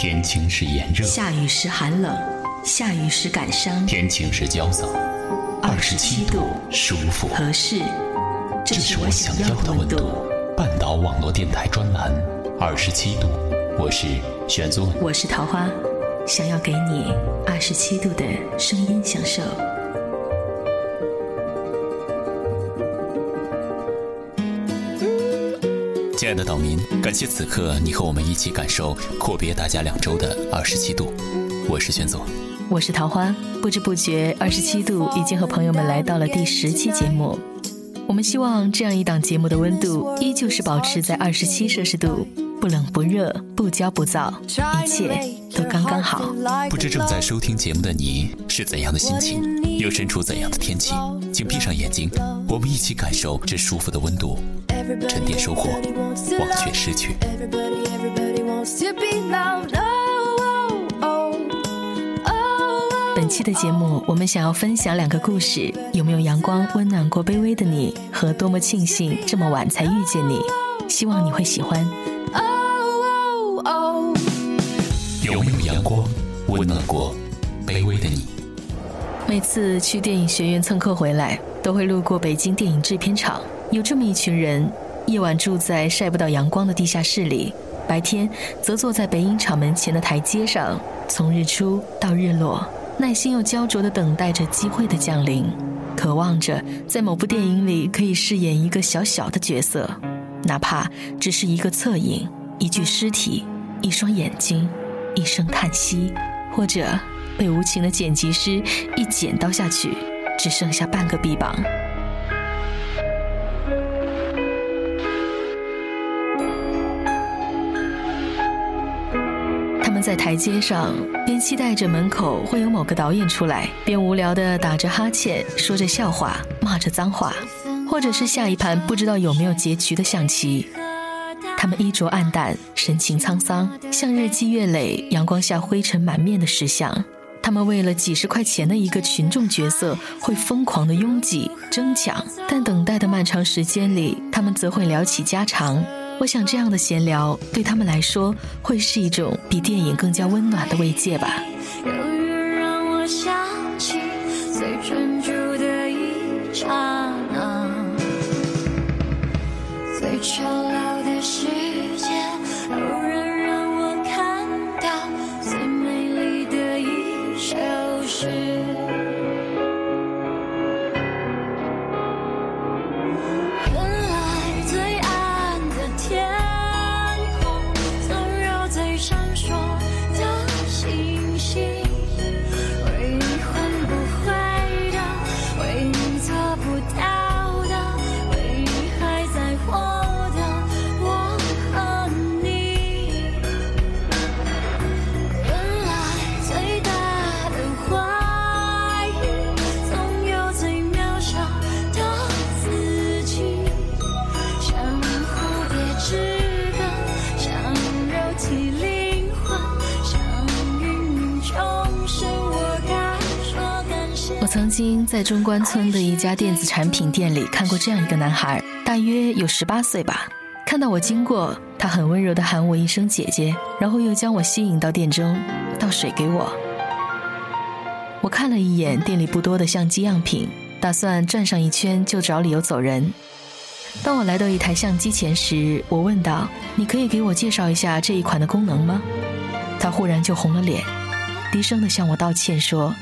天晴时炎热，下雨时寒冷，下雨时感伤，天晴时焦躁，二十七度舒服。合适，这是我想要的温度。半岛网络电台专栏，二十七度，我是玄宗，我是桃花，想要给你二十七度的声音享受。亲爱的岛民，感谢此刻你和我们一起感受阔别大家两周的二十七度。我是玄总，我是桃花。不知不觉，二十七度已经和朋友们来到了第十期节目。我们希望这样一档节目的温度依旧是保持在二十七摄氏度，不冷不热，不焦不燥，一切都刚刚好。不知正在收听节目的你是怎样的心情，又身处怎样的天气？请闭上眼睛，我们一起感受这舒服的温度。沉淀收获，忘却失去。本期的节目，我们想要分享两个故事：有没有阳光温暖过卑微的你？和多么庆幸这么晚才遇见你？希望你会喜欢。温暖过卑微的你？每次去电影学院蹭课回来，都会路过北京电影制片厂。有这么一群人，夜晚住在晒不到阳光的地下室里，白天则坐在北影厂门前的台阶上，从日出到日落，耐心又焦灼地等待着机会的降临，渴望着在某部电影里可以饰演一个小小的角色，哪怕只是一个侧影、一具尸体、一双眼睛、一声叹息，或者被无情的剪辑师一剪刀下去，只剩下半个臂膀。他们在台阶上，边期待着门口会有某个导演出来，边无聊的打着哈欠，说着笑话，骂着脏话，或者是下一盘不知道有没有结局的象棋。他们衣着暗淡，神情沧桑，像日积月累、阳光下灰尘满面的石像。他们为了几十块钱的一个群众角色，会疯狂的拥挤争抢，但等待的漫长时间里，他们则会聊起家常。我想，这样的闲聊对他们来说，会是一种比电影更加温暖的慰藉吧。曾经在中关村的一家电子产品店里看过这样一个男孩，大约有十八岁吧。看到我经过，他很温柔地喊我一声姐姐，然后又将我吸引到店中，倒水给我。我看了一眼店里不多的相机样品，打算转上一圈就找理由走人。当我来到一台相机前时，我问道：“你可以给我介绍一下这一款的功能吗？”他忽然就红了脸，低声地向我道歉说：“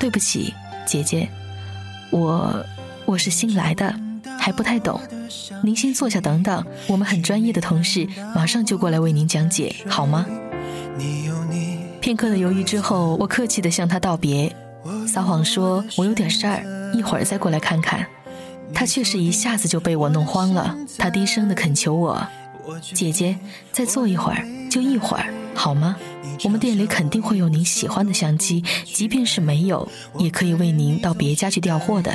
对不起。”姐姐，我我是新来的，还不太懂。您先坐下等等，我们很专业的同事马上就过来为您讲解，好吗？片刻的犹豫之后，我客气地向他道别，撒谎说我有点事儿，一会儿再过来看看。他却是一下子就被我弄慌了，他低声地恳求我：“姐姐，再坐一会儿，就一会儿，好吗？”我们店里肯定会有您喜欢的相机，即便是没有，也可以为您到别家去调货的。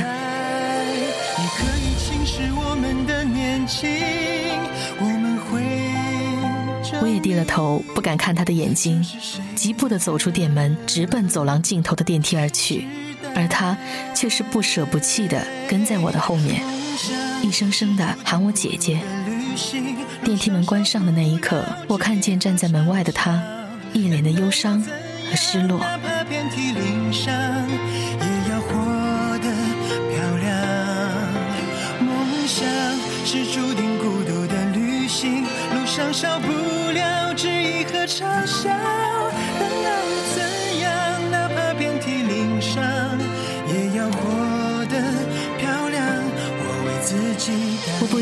我也低了头，不敢看他的眼睛，急步地走出店门，直奔走廊尽头的电梯而去，而他却是不舍不弃地跟在我的后面，一声声地喊我姐姐。电梯门关上的那一刻，我看见站在门外的他。一脸的忧伤和失落。也要活得漂亮。梦想是注定孤独的旅行，路上少不了质疑和嘲笑。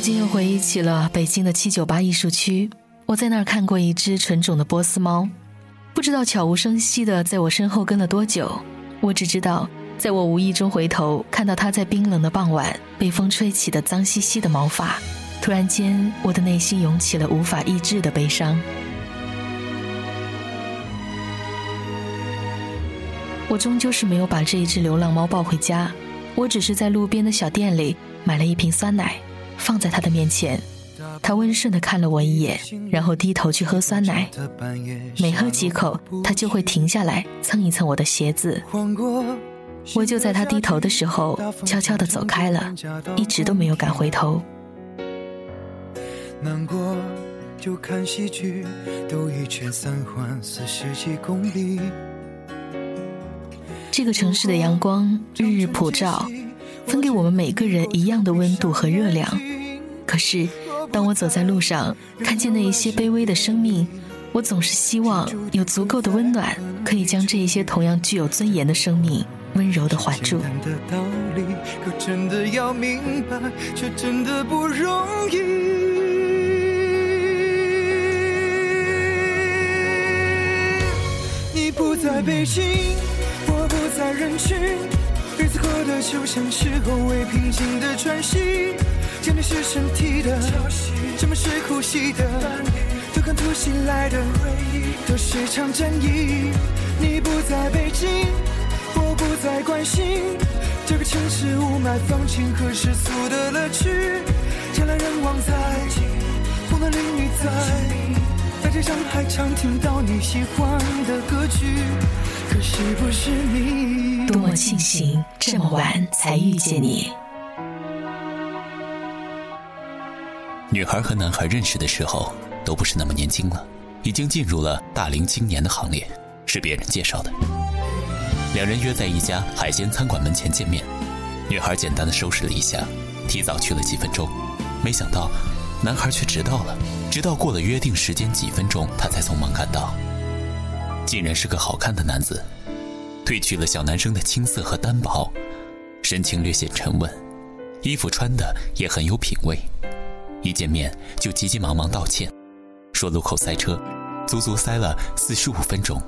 我不禁又回忆起了北京的七九八艺术区，我在那儿看过一只纯种的波斯猫，不知道悄无声息的在我身后跟了多久。我只知道。在我无意中回头看到它在冰冷的傍晚被风吹起的脏兮兮的毛发，突然间，我的内心涌起了无法抑制的悲伤。我终究是没有把这一只流浪猫抱回家，我只是在路边的小店里买了一瓶酸奶，放在他的面前。他温顺地看了我一眼，然后低头去喝酸奶。每喝几口，他就会停下来蹭一蹭我的鞋子。我就在他低头的时候，悄悄地走开了，一直都没有敢回头。难过就看戏剧，兜一圈三环四十几公里。这个城市的阳光日日普照，分给我们每个人一样的温度和热量。可是，当我走在路上，看见那一些卑微的生命，我总是希望有足够的温暖，可以将这一些同样具有尊严的生命。温柔的环住。可真的要明白，却真的不容易。你不在北京，我不在人群，日子过得就像是后未平静的喘息。见你是身体的，什么是呼吸的？都看突袭来的回忆，都是场战役。你不在北京。我不再关心这个城市雾霾、放晴和世俗的乐趣，人来人往在，红灯绿你在，在街上还常听到你喜欢的歌曲，可是不是你？多么庆幸这么晚才遇见你。女孩和男孩认识的时候都不是那么年轻了，已经进入了大龄青年的行列，是别人介绍的。两人约在一家海鲜餐馆门前见面，女孩简单的收拾了一下，提早去了几分钟，没想到男孩却迟到了，直到过了约定时间几分钟，他才匆忙赶到。竟然是个好看的男子，褪去了小男生的青涩和单薄，神情略显沉稳，衣服穿的也很有品味，一见面就急急忙忙道歉，说路口塞车，足足塞了四十五分钟，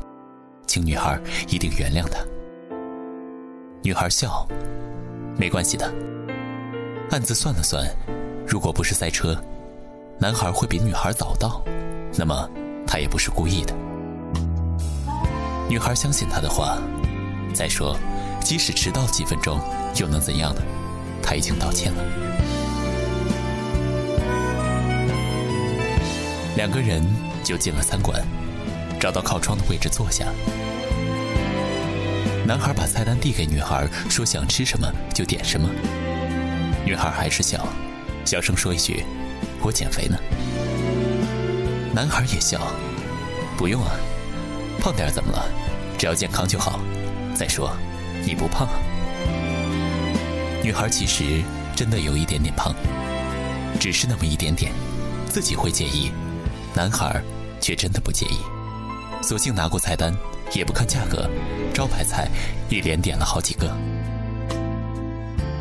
请女孩一定原谅他。女孩笑，没关系的。暗自算了算，如果不是塞车，男孩会比女孩早到，那么他也不是故意的。女孩相信他的话。再说，即使迟到几分钟，又能怎样呢？他已经道歉了。两个人就进了餐馆，找到靠窗的位置坐下。男孩把菜单递给女孩，说想吃什么就点什么。女孩还是笑，小声说一句：“我减肥呢。”男孩也笑：“不用啊，胖点怎么了？只要健康就好。再说，你不胖。”女孩其实真的有一点点胖，只是那么一点点，自己会介意，男孩却真的不介意，索性拿过菜单。也不看价格，招牌菜一连点了好几个。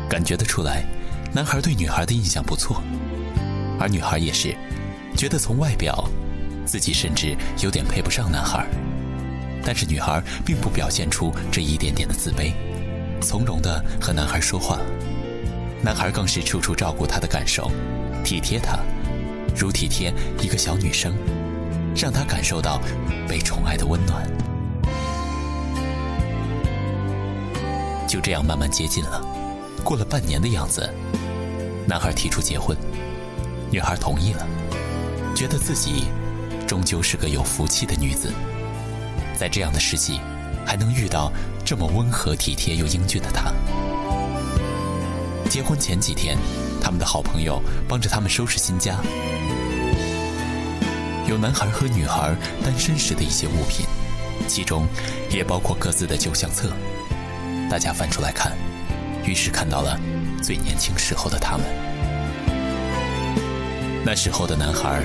感觉得出来，男孩对女孩的印象不错，而女孩也是，觉得从外表，自己甚至有点配不上男孩。但是女孩并不表现出这一点点的自卑，从容的和男孩说话，男孩更是处处照顾她的感受，体贴她，如体贴一个小女生，让她感受到被宠爱的温暖。就这样慢慢接近了，过了半年的样子，男孩提出结婚，女孩同意了，觉得自己终究是个有福气的女子，在这样的时期还能遇到这么温和体贴又英俊的他。结婚前几天，他们的好朋友帮着他们收拾新家，有男孩和女孩单身时的一些物品，其中也包括各自的旧相册。大家翻出来看，于是看到了最年轻时候的他们。那时候的男孩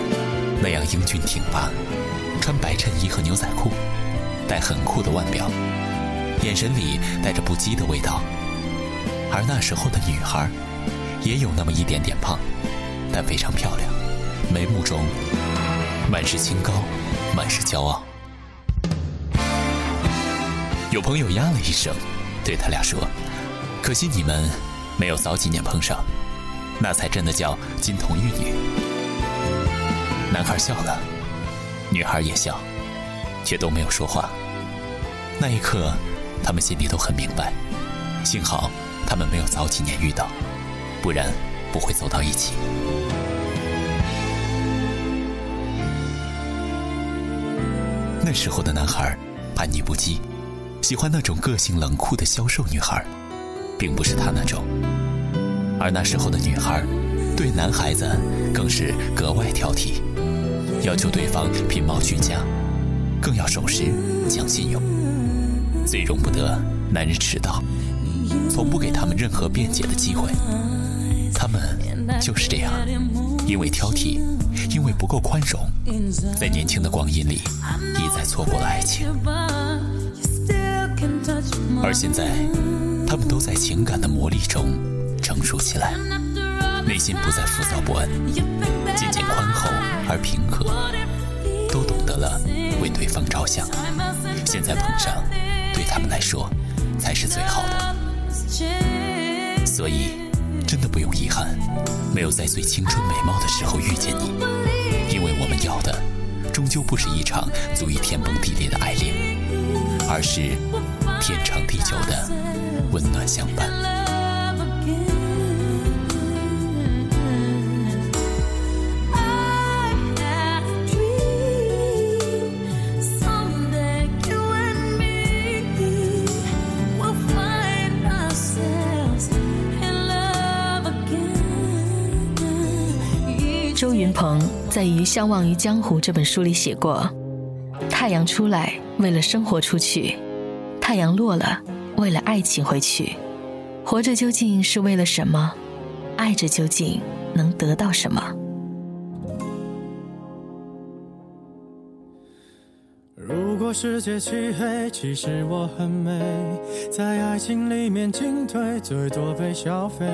那样英俊挺拔，穿白衬衣和牛仔裤，戴很酷的腕表，眼神里带着不羁的味道。而那时候的女孩也有那么一点点胖，但非常漂亮，眉目中。满是清高，满是骄傲。有朋友呀了一声，对他俩说：“可惜你们没有早几年碰上，那才真的叫金童玉女。”男孩笑了，女孩也笑，却都没有说话。那一刻，他们心里都很明白，幸好他们没有早几年遇到，不然不会走到一起。那时候的男孩叛逆不羁，喜欢那种个性冷酷的消瘦女孩，并不是他那种。而那时候的女孩对男孩子更是格外挑剔，要求对方品貌俱佳，更要守时讲信用，最容不得男人迟到，从不给他们任何辩解的机会。他们就是这样，因为挑剔，因为不够宽容，在年轻的光阴里。一再错过了爱情，而现在，他们都在情感的磨砺中成熟起来，内心不再浮躁不安，渐渐宽厚而平和，都懂得了为对方着想。现在碰上，是最好的。所以，真的不用遗憾，没有在最青春美貌的时候遇见你，因为我们要的。终究不是一场足以天崩地裂的爱恋，而是天长地久的温暖相伴。在《于相忘于江湖》这本书里写过：“太阳出来为了生活出去，太阳落了为了爱情回去。活着究竟是为了什么？爱着究竟能得到什么？”如果世界漆黑，其实我很美，在爱情里面进退，最多被消费。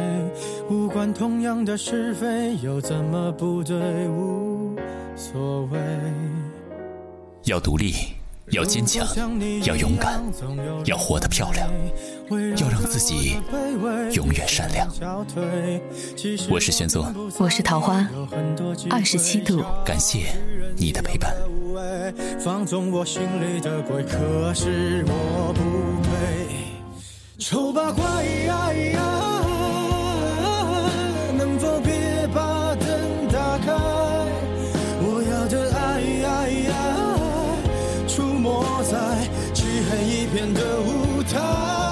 无关同样的是非，又怎么不对？无所谓。要独立，要坚强，要勇敢，要活得漂亮，要让自己永远善良。我是玄宗，我是桃花，二十七度，感谢你的陪伴。放纵我心里的鬼，可是我不配。丑八怪，能的舞台。